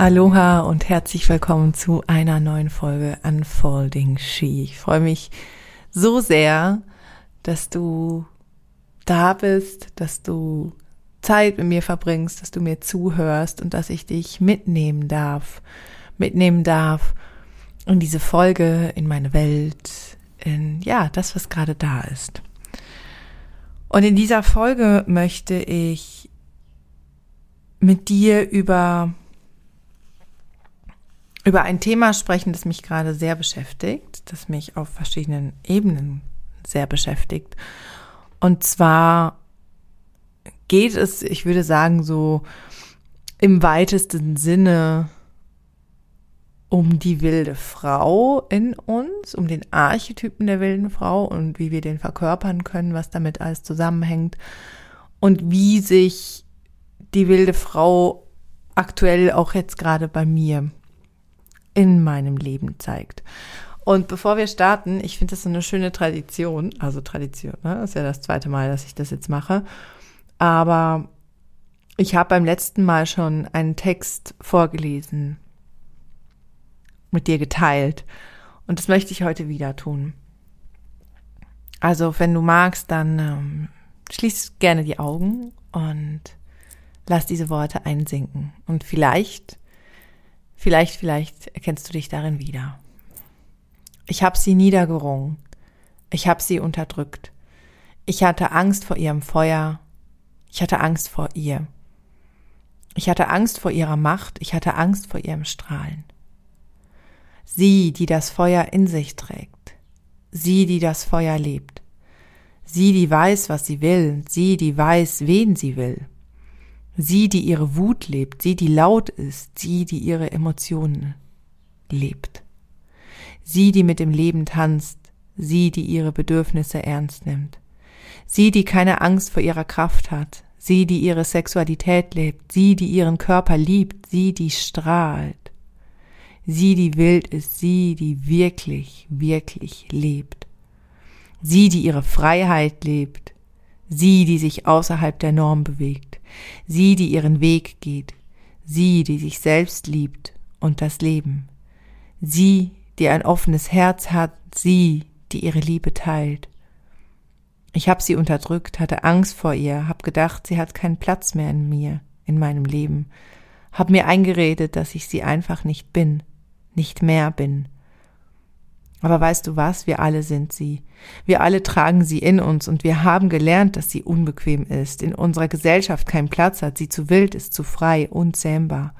Aloha und herzlich willkommen zu einer neuen Folge Unfolding She. Ich freue mich so sehr, dass du da bist, dass du Zeit mit mir verbringst, dass du mir zuhörst und dass ich dich mitnehmen darf, mitnehmen darf in diese Folge, in meine Welt, in ja, das, was gerade da ist. Und in dieser Folge möchte ich mit dir über über ein Thema sprechen, das mich gerade sehr beschäftigt, das mich auf verschiedenen Ebenen sehr beschäftigt. Und zwar geht es, ich würde sagen, so im weitesten Sinne um die wilde Frau in uns, um den Archetypen der wilden Frau und wie wir den verkörpern können, was damit alles zusammenhängt und wie sich die wilde Frau aktuell auch jetzt gerade bei mir in meinem Leben zeigt. Und bevor wir starten, ich finde das so eine schöne Tradition, also Tradition, ne? ist ja das zweite Mal, dass ich das jetzt mache, aber ich habe beim letzten Mal schon einen Text vorgelesen, mit dir geteilt und das möchte ich heute wieder tun. Also wenn du magst, dann ähm, schließ gerne die Augen und lass diese Worte einsinken und vielleicht Vielleicht, vielleicht erkennst du dich darin wieder. Ich habe sie niedergerungen. Ich habe sie unterdrückt. Ich hatte Angst vor ihrem Feuer. Ich hatte Angst vor ihr. Ich hatte Angst vor ihrer Macht. Ich hatte Angst vor ihrem Strahlen. Sie, die das Feuer in sich trägt. Sie, die das Feuer lebt. Sie, die weiß, was sie will. Sie, die weiß, wen sie will. Sie, die ihre Wut lebt, sie, die laut ist, sie, die ihre Emotionen lebt. Sie, die mit dem Leben tanzt, sie, die ihre Bedürfnisse ernst nimmt. Sie, die keine Angst vor ihrer Kraft hat, sie, die ihre Sexualität lebt, sie, die ihren Körper liebt, sie, die strahlt. Sie, die wild ist, sie, die wirklich, wirklich lebt. Sie, die ihre Freiheit lebt, sie, die sich außerhalb der Norm bewegt. Sie, die ihren Weg geht, sie, die sich selbst liebt und das Leben, sie, die ein offenes Herz hat, sie, die ihre Liebe teilt. Ich habe sie unterdrückt, hatte Angst vor ihr, hab gedacht, sie hat keinen Platz mehr in mir, in meinem Leben, hab mir eingeredet, dass ich sie einfach nicht bin, nicht mehr bin. Aber weißt du was, wir alle sind sie. Wir alle tragen sie in uns und wir haben gelernt, dass sie unbequem ist, in unserer Gesellschaft keinen Platz hat, sie zu wild ist, zu frei, unzähmbar.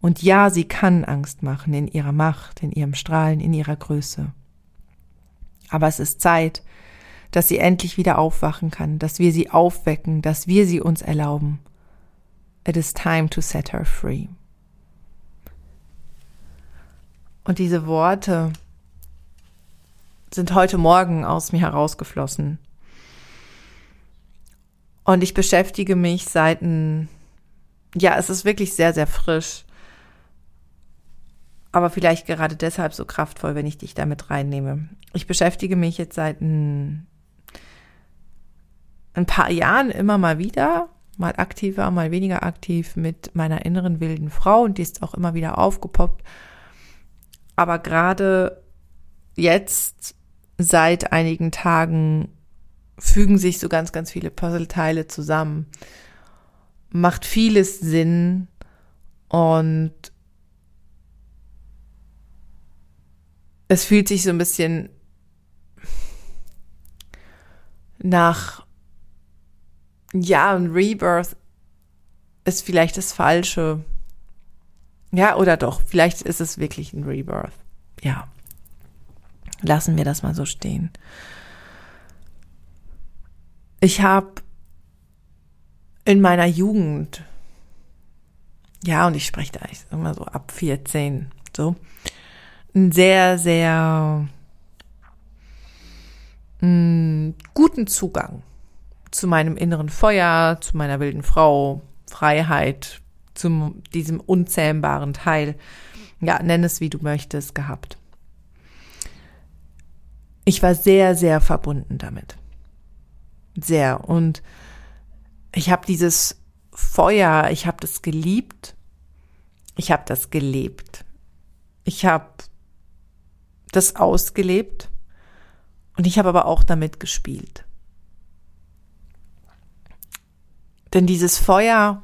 Und ja, sie kann Angst machen in ihrer Macht, in ihrem Strahlen, in ihrer Größe. Aber es ist Zeit, dass sie endlich wieder aufwachen kann, dass wir sie aufwecken, dass wir sie uns erlauben. It is time to set her free. Und diese Worte, sind heute Morgen aus mir herausgeflossen. Und ich beschäftige mich seit ja, es ist wirklich sehr, sehr frisch. Aber vielleicht gerade deshalb so kraftvoll, wenn ich dich damit reinnehme. Ich beschäftige mich jetzt seit ein, ein paar Jahren immer mal wieder, mal aktiver, mal weniger aktiv mit meiner inneren wilden Frau und die ist auch immer wieder aufgepoppt. Aber gerade jetzt seit einigen Tagen fügen sich so ganz, ganz viele Puzzleteile zusammen. Macht vieles Sinn und es fühlt sich so ein bisschen nach, ja, ein Rebirth ist vielleicht das Falsche. Ja, oder doch, vielleicht ist es wirklich ein Rebirth. Ja. Lassen wir das mal so stehen. Ich habe in meiner Jugend, ja, und ich spreche da immer so ab 14, so, einen sehr, sehr mh, mm, guten Zugang zu meinem inneren Feuer, zu meiner wilden Frau, Freiheit, zu diesem unzähmbaren Teil, ja, nenn es wie du möchtest, gehabt ich war sehr, sehr verbunden damit. Sehr. Und ich habe dieses Feuer, ich habe das geliebt, Ich habe das gelebt. Ich habe das ausgelebt und ich habe aber auch damit gespielt. Denn dieses Feuer,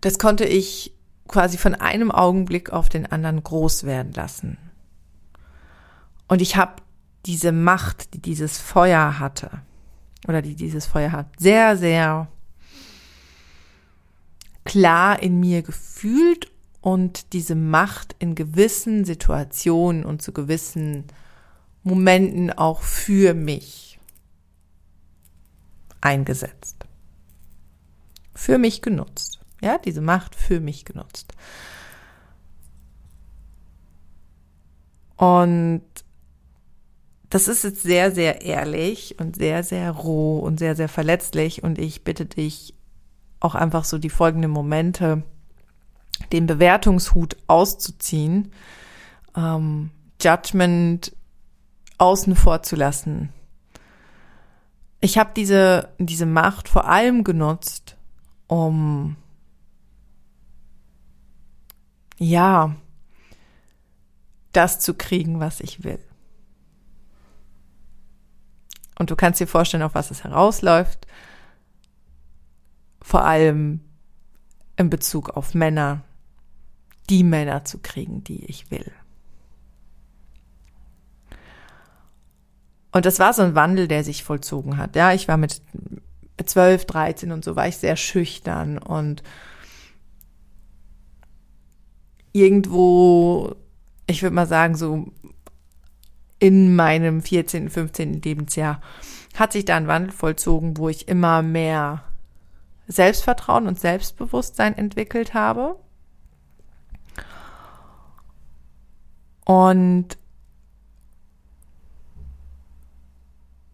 das konnte ich quasi von einem Augenblick auf den anderen groß werden lassen. Und ich habe diese Macht, die dieses Feuer hatte, oder die dieses Feuer hat, sehr, sehr klar in mir gefühlt und diese Macht in gewissen Situationen und zu gewissen Momenten auch für mich eingesetzt. Für mich genutzt. Ja, diese Macht für mich genutzt. Und das ist jetzt sehr, sehr ehrlich und sehr, sehr roh und sehr, sehr verletzlich. Und ich bitte dich auch einfach so die folgenden Momente, den Bewertungshut auszuziehen, ähm, Judgment außen vor zu lassen. Ich habe diese, diese Macht vor allem genutzt, um ja, das zu kriegen, was ich will. Und du kannst dir vorstellen, auf was es herausläuft. Vor allem in Bezug auf Männer, die Männer zu kriegen, die ich will. Und das war so ein Wandel, der sich vollzogen hat. Ja, ich war mit 12, 13 und so war ich sehr schüchtern und irgendwo, ich würde mal sagen, so in meinem 14., 15. Lebensjahr hat sich da ein Wandel vollzogen, wo ich immer mehr Selbstvertrauen und Selbstbewusstsein entwickelt habe. Und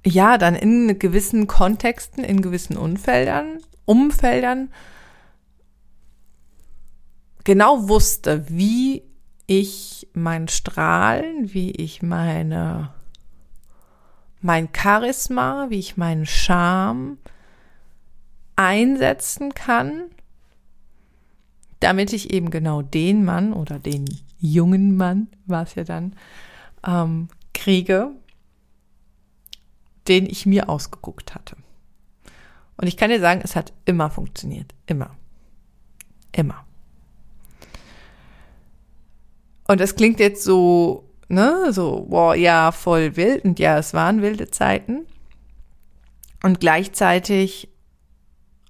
ja, dann in gewissen Kontexten, in gewissen Umfeldern, Umfeldern genau wusste, wie ich mein Strahlen, wie ich meine, mein Charisma, wie ich meinen Charme einsetzen kann, damit ich eben genau den Mann oder den jungen Mann, war ja dann, ähm, kriege, den ich mir ausgeguckt hatte. Und ich kann dir sagen, es hat immer funktioniert. Immer. Immer. Und das klingt jetzt so, ne, so, boah, ja, voll wild. Und ja, es waren wilde Zeiten. Und gleichzeitig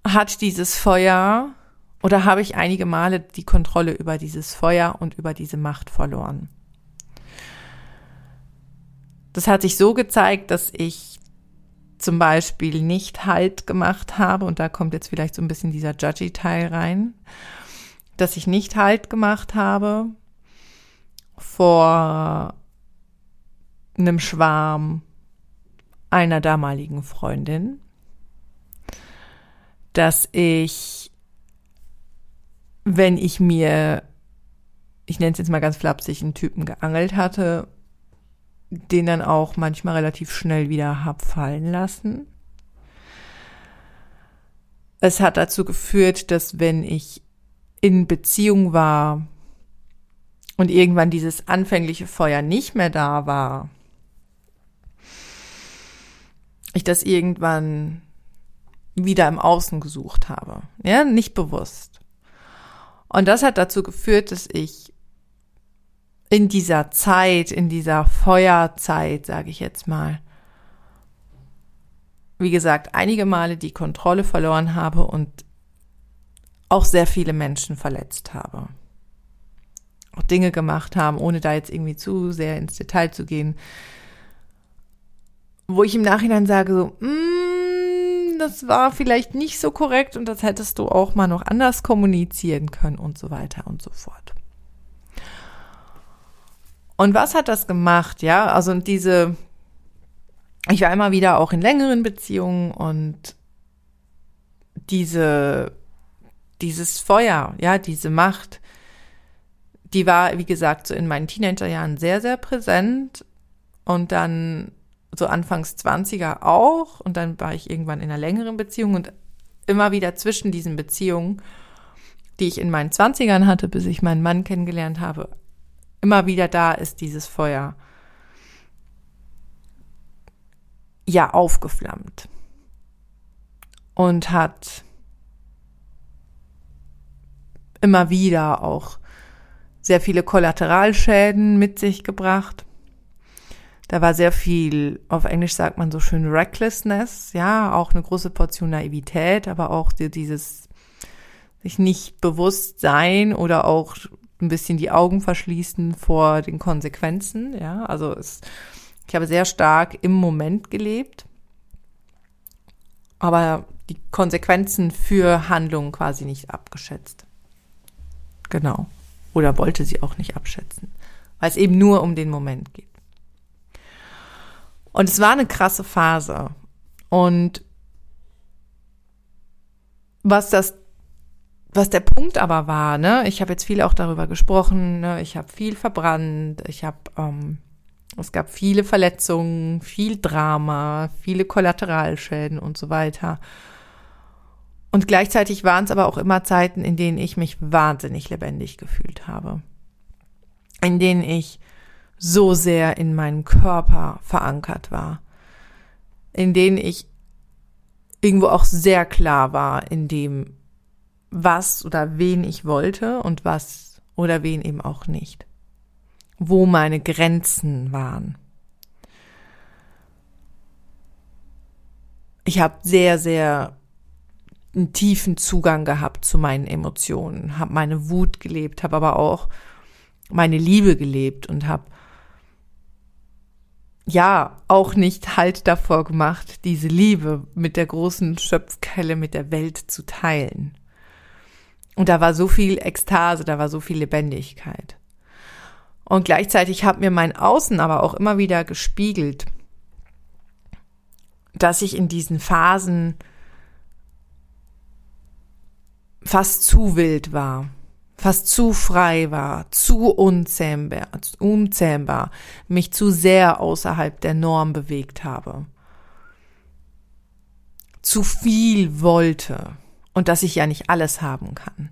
hat dieses Feuer oder habe ich einige Male die Kontrolle über dieses Feuer und über diese Macht verloren. Das hat sich so gezeigt, dass ich zum Beispiel nicht Halt gemacht habe, und da kommt jetzt vielleicht so ein bisschen dieser Judgy-Teil rein, dass ich nicht Halt gemacht habe vor einem Schwarm einer damaligen Freundin, dass ich, wenn ich mir, ich nenne es jetzt mal ganz flapsig, einen Typen geangelt hatte, den dann auch manchmal relativ schnell wieder hab fallen lassen. Es hat dazu geführt, dass wenn ich in Beziehung war und irgendwann dieses anfängliche Feuer nicht mehr da war, ich das irgendwann wieder im Außen gesucht habe. Ja, nicht bewusst. Und das hat dazu geführt, dass ich in dieser Zeit, in dieser Feuerzeit, sage ich jetzt mal, wie gesagt, einige Male die Kontrolle verloren habe und auch sehr viele Menschen verletzt habe. Auch Dinge gemacht haben, ohne da jetzt irgendwie zu sehr ins Detail zu gehen, wo ich im Nachhinein sage so, mm, das war vielleicht nicht so korrekt und das hättest du auch mal noch anders kommunizieren können und so weiter und so fort. Und was hat das gemacht? Ja, also diese, ich war immer wieder auch in längeren Beziehungen und diese, dieses Feuer, ja, diese Macht, die war, wie gesagt, so in meinen Teenagerjahren sehr, sehr präsent. Und dann so Anfangs 20er auch und dann war ich irgendwann in einer längeren Beziehung und immer wieder zwischen diesen Beziehungen, die ich in meinen Zwanzigern hatte, bis ich meinen Mann kennengelernt habe, immer wieder da ist dieses Feuer. Ja, aufgeflammt. Und hat immer wieder auch sehr viele Kollateralschäden mit sich gebracht. Da war sehr viel, auf Englisch sagt man so schön Recklessness, ja, auch eine große Portion Naivität, aber auch dieses sich nicht bewusst sein oder auch ein bisschen die Augen verschließen vor den Konsequenzen, ja. Also es, ich habe sehr stark im Moment gelebt, aber die Konsequenzen für Handlungen quasi nicht abgeschätzt. Genau. Oder wollte sie auch nicht abschätzen, weil es eben nur um den Moment geht. Und es war eine krasse Phase. Und was das, was der Punkt aber war, ne, ich habe jetzt viel auch darüber gesprochen, ne, ich habe viel verbrannt, ich habe, ähm, es gab viele Verletzungen, viel Drama, viele Kollateralschäden und so weiter. Und gleichzeitig waren es aber auch immer Zeiten, in denen ich mich wahnsinnig lebendig gefühlt habe. In denen ich so sehr in meinem Körper verankert war. In denen ich irgendwo auch sehr klar war in dem, was oder wen ich wollte und was oder wen eben auch nicht. Wo meine Grenzen waren. Ich habe sehr, sehr einen tiefen Zugang gehabt zu meinen Emotionen, habe meine Wut gelebt, habe aber auch meine Liebe gelebt und habe ja auch nicht Halt davor gemacht, diese Liebe mit der großen Schöpfkelle mit der Welt zu teilen. Und da war so viel Ekstase, da war so viel Lebendigkeit. Und gleichzeitig hat mir mein Außen aber auch immer wieder gespiegelt, dass ich in diesen Phasen fast zu wild war, fast zu frei war, zu unzähmbar, unzähmbar, mich zu sehr außerhalb der Norm bewegt habe, zu viel wollte und dass ich ja nicht alles haben kann,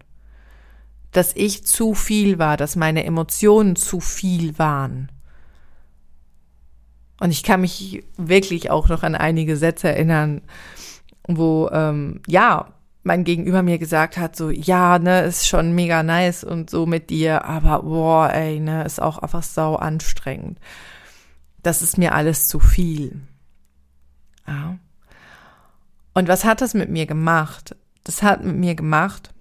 dass ich zu viel war, dass meine Emotionen zu viel waren. Und ich kann mich wirklich auch noch an einige Sätze erinnern, wo ähm, ja mein Gegenüber mir gesagt hat, so, ja, ne, ist schon mega nice und so mit dir, aber boah, ey, ne, ist auch einfach sau anstrengend. Das ist mir alles zu viel. Ja. Und was hat das mit mir gemacht? Das hat mit mir gemacht,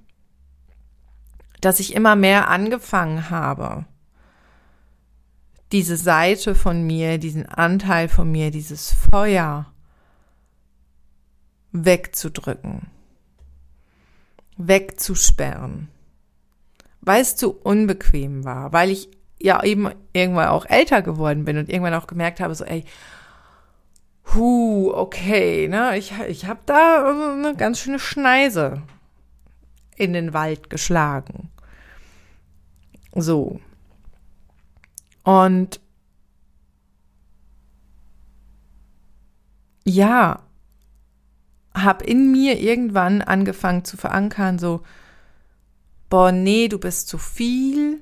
dass ich immer mehr angefangen habe, diese Seite von mir, diesen Anteil von mir, dieses Feuer wegzudrücken wegzusperren, weil es zu unbequem war, weil ich ja eben irgendwann auch älter geworden bin und irgendwann auch gemerkt habe, so ey, hu, okay, ne, ich, ich habe da eine ganz schöne Schneise in den Wald geschlagen. So. Und ja, habe in mir irgendwann angefangen zu verankern, so, boah, nee, du bist zu viel,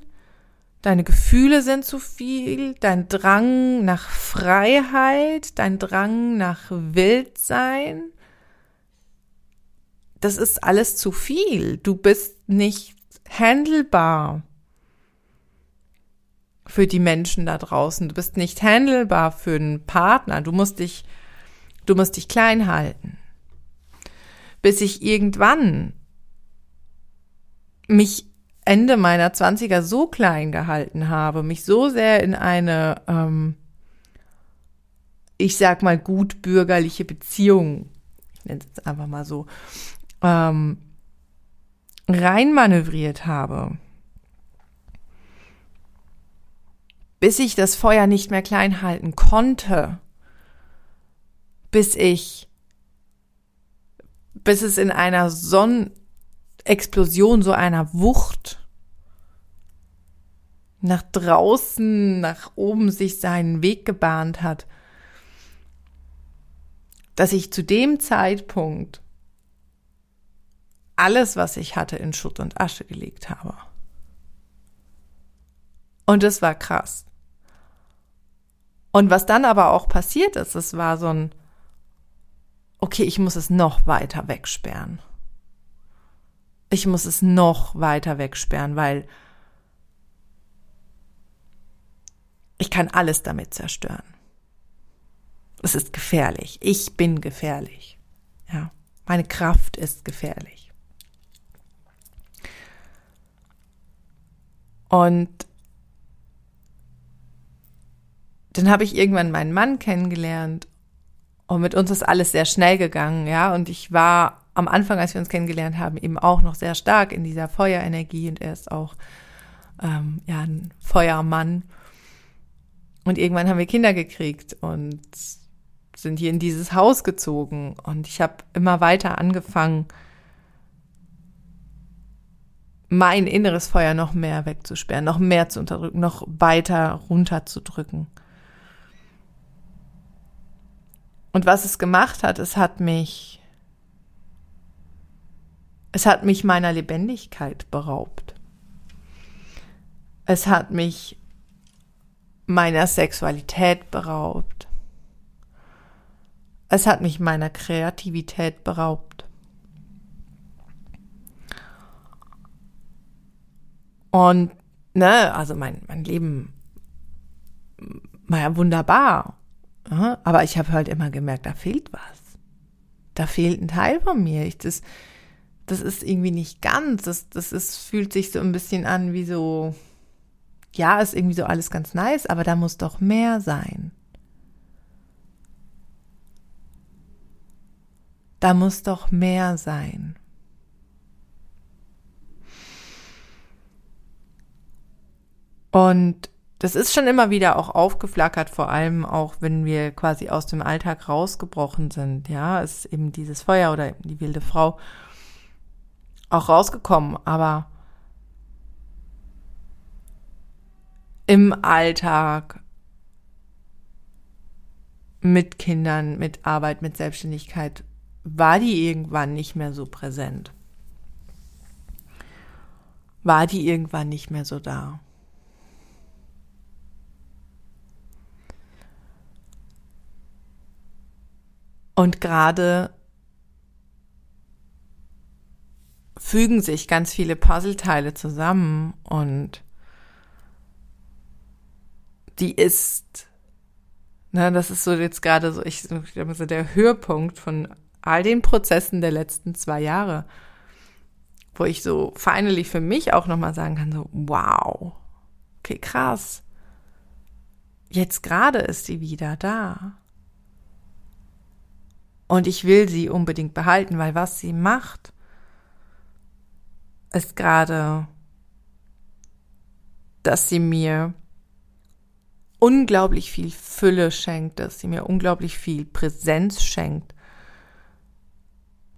deine Gefühle sind zu viel, dein Drang nach Freiheit, dein Drang nach Wildsein, das ist alles zu viel. Du bist nicht handelbar für die Menschen da draußen. Du bist nicht handelbar für einen Partner. Du musst dich, du musst dich klein halten bis ich irgendwann mich Ende meiner Zwanziger so klein gehalten habe, mich so sehr in eine, ähm, ich sag mal, gut bürgerliche Beziehung, ich nenne es jetzt einfach mal so, ähm, reinmanövriert habe, bis ich das Feuer nicht mehr klein halten konnte, bis ich bis es in einer Sonnenexplosion, so einer Wucht nach draußen, nach oben sich seinen Weg gebahnt hat, dass ich zu dem Zeitpunkt alles, was ich hatte, in Schutt und Asche gelegt habe. Und es war krass. Und was dann aber auch passiert ist, es war so ein, okay, ich muss es noch weiter wegsperren. Ich muss es noch weiter wegsperren, weil ich kann alles damit zerstören. Es ist gefährlich. Ich bin gefährlich. Ja, meine Kraft ist gefährlich. Und dann habe ich irgendwann meinen Mann kennengelernt und mit uns ist alles sehr schnell gegangen, ja. Und ich war am Anfang, als wir uns kennengelernt haben, eben auch noch sehr stark in dieser Feuerenergie und er ist auch ähm, ja ein Feuermann. Und irgendwann haben wir Kinder gekriegt und sind hier in dieses Haus gezogen und ich habe immer weiter angefangen, mein inneres Feuer noch mehr wegzusperren, noch mehr zu unterdrücken, noch weiter runterzudrücken. Und was es gemacht hat, es hat mich, es hat mich meiner Lebendigkeit beraubt. Es hat mich meiner Sexualität beraubt. Es hat mich meiner Kreativität beraubt. Und, ne, also mein, mein Leben war ja wunderbar. Aber ich habe halt immer gemerkt, da fehlt was. Da fehlt ein Teil von mir. Ich, das, das ist irgendwie nicht ganz. Das, das ist, fühlt sich so ein bisschen an wie so, ja, ist irgendwie so alles ganz nice, aber da muss doch mehr sein. Da muss doch mehr sein. Und das ist schon immer wieder auch aufgeflackert, vor allem auch, wenn wir quasi aus dem Alltag rausgebrochen sind. Ja, ist eben dieses Feuer oder die wilde Frau auch rausgekommen. Aber im Alltag mit Kindern, mit Arbeit, mit Selbstständigkeit war die irgendwann nicht mehr so präsent. War die irgendwann nicht mehr so da. Und gerade fügen sich ganz viele Puzzleteile zusammen und die ist, ne, das ist so jetzt gerade so, ich, so der Höhepunkt von all den Prozessen der letzten zwei Jahre, wo ich so finally für mich auch nochmal sagen kann, so, wow, okay, krass. Jetzt gerade ist sie wieder da. Und ich will sie unbedingt behalten, weil was sie macht, ist gerade, dass sie mir unglaublich viel Fülle schenkt, dass sie mir unglaublich viel Präsenz schenkt,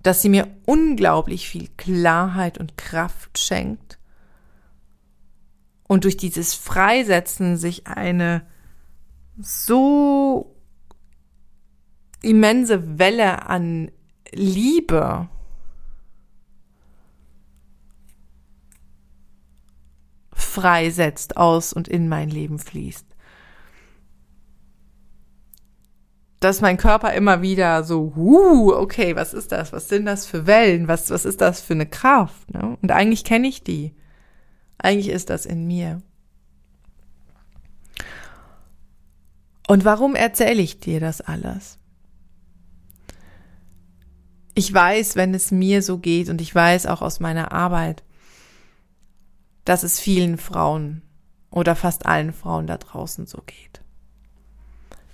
dass sie mir unglaublich viel Klarheit und Kraft schenkt. Und durch dieses Freisetzen sich eine so immense Welle an Liebe freisetzt, aus und in mein Leben fließt. Dass mein Körper immer wieder so, uh, okay, was ist das? Was sind das für Wellen? Was, was ist das für eine Kraft? Ne? Und eigentlich kenne ich die. Eigentlich ist das in mir. Und warum erzähle ich dir das alles? Ich weiß, wenn es mir so geht und ich weiß auch aus meiner Arbeit, dass es vielen Frauen oder fast allen Frauen da draußen so geht.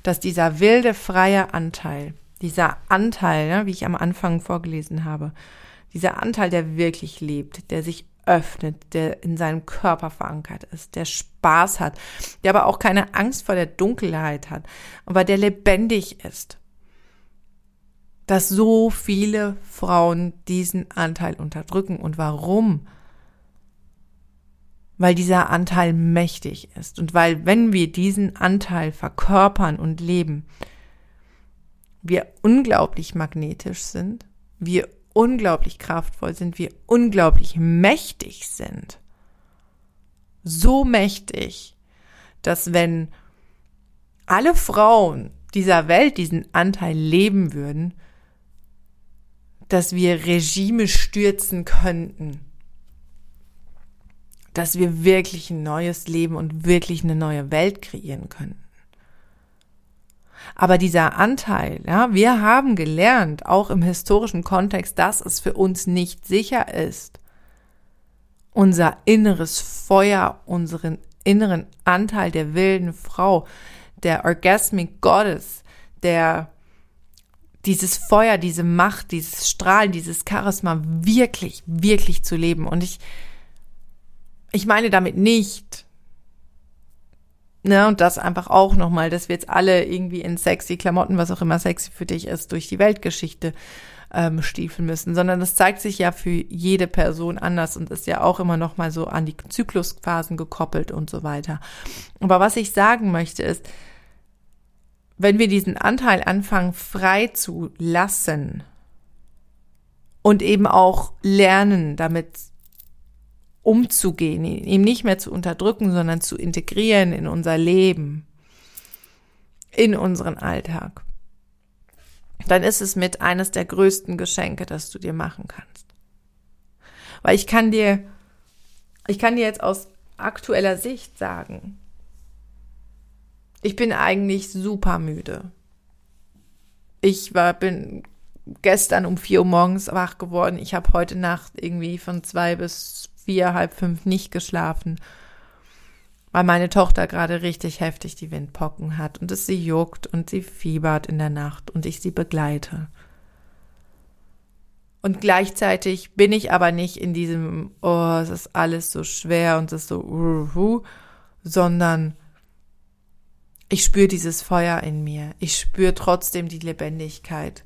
Dass dieser wilde, freie Anteil, dieser Anteil, ne, wie ich am Anfang vorgelesen habe, dieser Anteil, der wirklich lebt, der sich öffnet, der in seinem Körper verankert ist, der Spaß hat, der aber auch keine Angst vor der Dunkelheit hat, aber der lebendig ist dass so viele Frauen diesen Anteil unterdrücken. Und warum? Weil dieser Anteil mächtig ist und weil, wenn wir diesen Anteil verkörpern und leben, wir unglaublich magnetisch sind, wir unglaublich kraftvoll sind, wir unglaublich mächtig sind. So mächtig, dass wenn alle Frauen dieser Welt diesen Anteil leben würden, dass wir Regime stürzen könnten, dass wir wirklich ein neues Leben und wirklich eine neue Welt kreieren könnten. Aber dieser Anteil, ja, wir haben gelernt, auch im historischen Kontext, dass es für uns nicht sicher ist, unser inneres Feuer, unseren inneren Anteil der wilden Frau, der Orgasmic Goddess, der dieses Feuer, diese Macht, dieses Strahlen, dieses Charisma wirklich, wirklich zu leben. Und ich, ich meine damit nicht, ne, und das einfach auch nochmal, dass wir jetzt alle irgendwie in sexy Klamotten, was auch immer sexy für dich ist, durch die Weltgeschichte ähm, stiefeln müssen, sondern das zeigt sich ja für jede Person anders und ist ja auch immer nochmal so an die Zyklusphasen gekoppelt und so weiter. Aber was ich sagen möchte ist, wenn wir diesen Anteil anfangen frei zu lassen und eben auch lernen, damit umzugehen, ihn nicht mehr zu unterdrücken, sondern zu integrieren in unser Leben, in unseren Alltag, dann ist es mit eines der größten Geschenke, das du dir machen kannst. Weil ich kann dir, ich kann dir jetzt aus aktueller Sicht sagen, ich bin eigentlich super müde. Ich war, bin gestern um vier Uhr morgens wach geworden. Ich habe heute Nacht irgendwie von zwei bis vier, halb fünf nicht geschlafen, weil meine Tochter gerade richtig heftig die Windpocken hat und es sie juckt und sie fiebert in der Nacht und ich sie begleite. Und gleichzeitig bin ich aber nicht in diesem, oh, es ist alles so schwer und es ist so, uh, uh, sondern ich spüre dieses Feuer in mir. Ich spüre trotzdem die Lebendigkeit.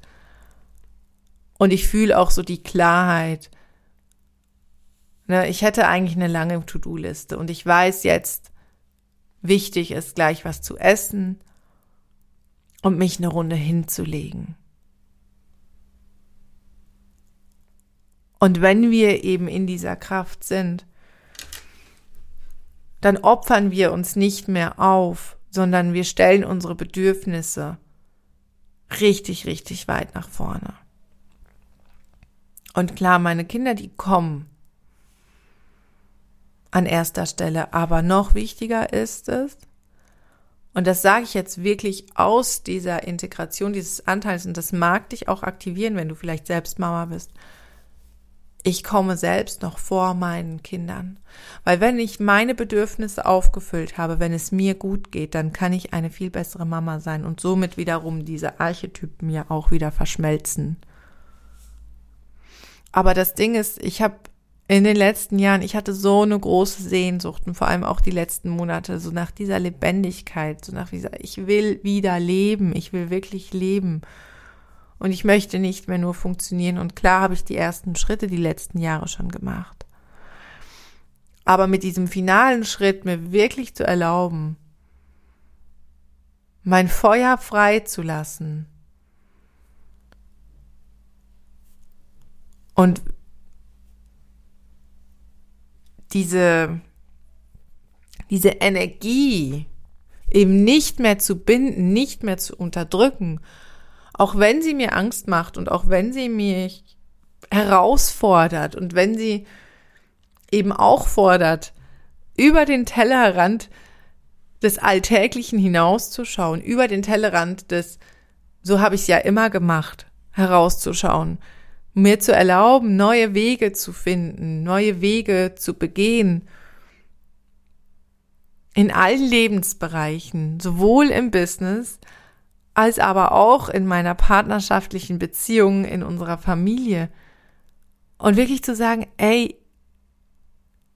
Und ich fühle auch so die Klarheit. Ne, ich hätte eigentlich eine lange To-Do-Liste und ich weiß jetzt, wichtig ist gleich was zu essen und mich eine Runde hinzulegen. Und wenn wir eben in dieser Kraft sind, dann opfern wir uns nicht mehr auf, sondern wir stellen unsere Bedürfnisse richtig, richtig weit nach vorne. Und klar, meine Kinder, die kommen an erster Stelle, aber noch wichtiger ist es, und das sage ich jetzt wirklich aus dieser Integration dieses Anteils, und das mag dich auch aktivieren, wenn du vielleicht selbst Mama bist, ich komme selbst noch vor meinen Kindern. Weil wenn ich meine Bedürfnisse aufgefüllt habe, wenn es mir gut geht, dann kann ich eine viel bessere Mama sein und somit wiederum diese Archetypen ja auch wieder verschmelzen. Aber das Ding ist, ich habe in den letzten Jahren, ich hatte so eine große Sehnsucht und vor allem auch die letzten Monate, so nach dieser Lebendigkeit, so nach dieser, ich will wieder leben, ich will wirklich leben. Und ich möchte nicht mehr nur funktionieren. Und klar habe ich die ersten Schritte die letzten Jahre schon gemacht. Aber mit diesem finalen Schritt mir wirklich zu erlauben, mein Feuer frei zu lassen und diese, diese Energie eben nicht mehr zu binden, nicht mehr zu unterdrücken, auch wenn sie mir Angst macht und auch wenn sie mich herausfordert und wenn sie eben auch fordert, über den Tellerrand des Alltäglichen hinauszuschauen, über den Tellerrand des, so habe ich es ja immer gemacht, herauszuschauen, mir zu erlauben, neue Wege zu finden, neue Wege zu begehen, in allen Lebensbereichen, sowohl im Business als aber auch in meiner partnerschaftlichen Beziehung, in unserer Familie. Und wirklich zu sagen, ey,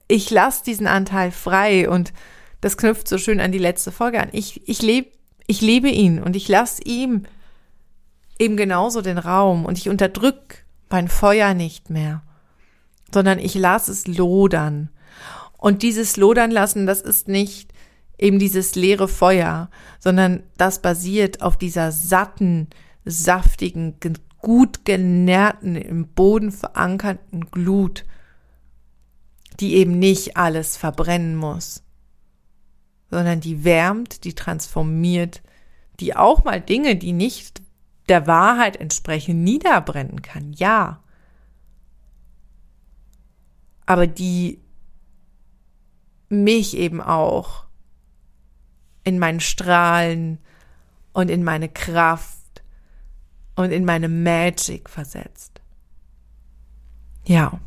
ich lasse diesen Anteil frei und das knüpft so schön an die letzte Folge an. Ich, ich, lebe ich lebe ihn und ich lasse ihm eben genauso den Raum und ich unterdrück mein Feuer nicht mehr, sondern ich lasse es lodern. Und dieses Lodern lassen, das ist nicht eben dieses leere Feuer, sondern das basiert auf dieser satten, saftigen, gut genährten, im Boden verankerten Glut, die eben nicht alles verbrennen muss, sondern die wärmt, die transformiert, die auch mal Dinge, die nicht der Wahrheit entsprechen, niederbrennen kann. Ja. Aber die mich eben auch in mein Strahlen und in meine Kraft und in meine Magic versetzt. Ja.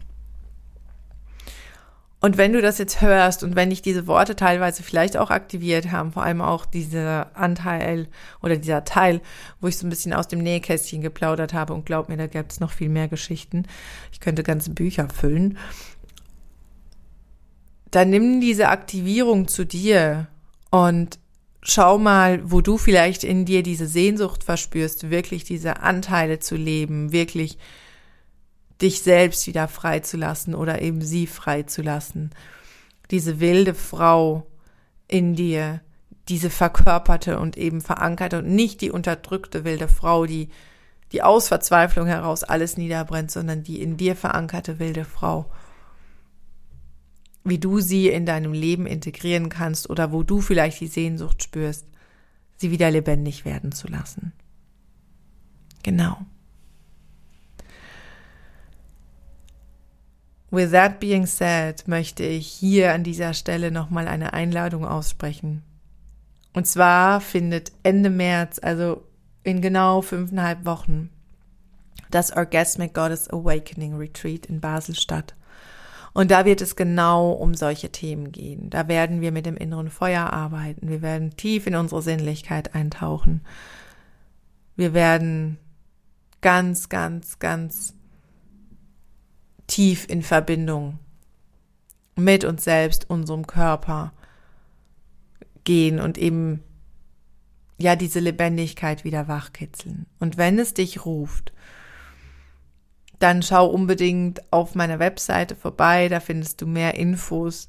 Und wenn du das jetzt hörst und wenn dich diese Worte teilweise vielleicht auch aktiviert haben, vor allem auch dieser Anteil oder dieser Teil, wo ich so ein bisschen aus dem Nähkästchen geplaudert habe und glaub mir, da gibt es noch viel mehr Geschichten. Ich könnte ganze Bücher füllen. Dann nimm diese Aktivierung zu dir und schau mal, wo du vielleicht in dir diese Sehnsucht verspürst, wirklich diese Anteile zu leben, wirklich dich selbst wieder freizulassen oder eben sie freizulassen. Diese wilde Frau in dir, diese verkörperte und eben verankerte und nicht die unterdrückte wilde Frau, die, die aus Verzweiflung heraus alles niederbrennt, sondern die in dir verankerte wilde Frau. Wie du sie in deinem Leben integrieren kannst oder wo du vielleicht die Sehnsucht spürst, sie wieder lebendig werden zu lassen. Genau. With that being said, möchte ich hier an dieser Stelle nochmal eine Einladung aussprechen. Und zwar findet Ende März, also in genau fünfeinhalb Wochen, das Orgasmic Goddess Awakening Retreat in Basel statt. Und da wird es genau um solche Themen gehen. Da werden wir mit dem inneren Feuer arbeiten. Wir werden tief in unsere Sinnlichkeit eintauchen. Wir werden ganz, ganz, ganz tief in Verbindung mit uns selbst, unserem Körper gehen und eben ja diese Lebendigkeit wieder wachkitzeln. Und wenn es dich ruft, dann schau unbedingt auf meiner Webseite vorbei, da findest du mehr Infos.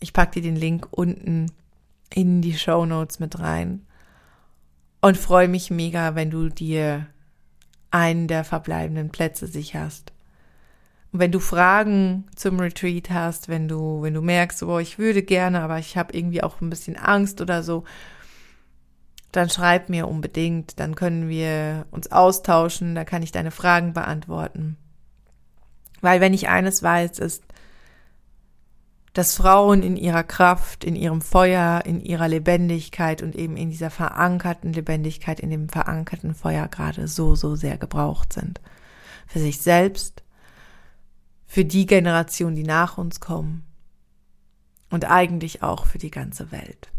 Ich packe dir den Link unten in die Show Notes mit rein und freue mich mega, wenn du dir einen der verbleibenden Plätze sicherst. Und wenn du Fragen zum Retreat hast, wenn du, wenn du merkst, oh, ich würde gerne, aber ich habe irgendwie auch ein bisschen Angst oder so, dann schreib mir unbedingt, dann können wir uns austauschen, da kann ich deine Fragen beantworten. Weil wenn ich eines weiß, ist, dass Frauen in ihrer Kraft, in ihrem Feuer, in ihrer Lebendigkeit und eben in dieser verankerten Lebendigkeit, in dem verankerten Feuer gerade so, so sehr gebraucht sind. Für sich selbst, für die Generation, die nach uns kommen und eigentlich auch für die ganze Welt.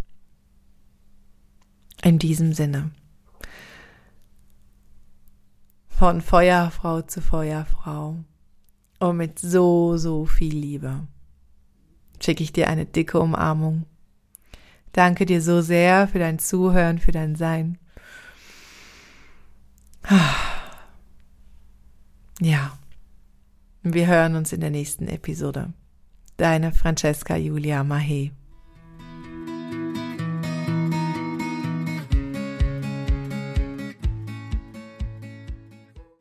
In diesem Sinne. Von Feuerfrau zu Feuerfrau und mit so, so viel Liebe schicke ich dir eine dicke Umarmung. Danke dir so sehr für dein Zuhören, für dein Sein. Ja. Wir hören uns in der nächsten Episode. Deine Francesca Julia Mahe.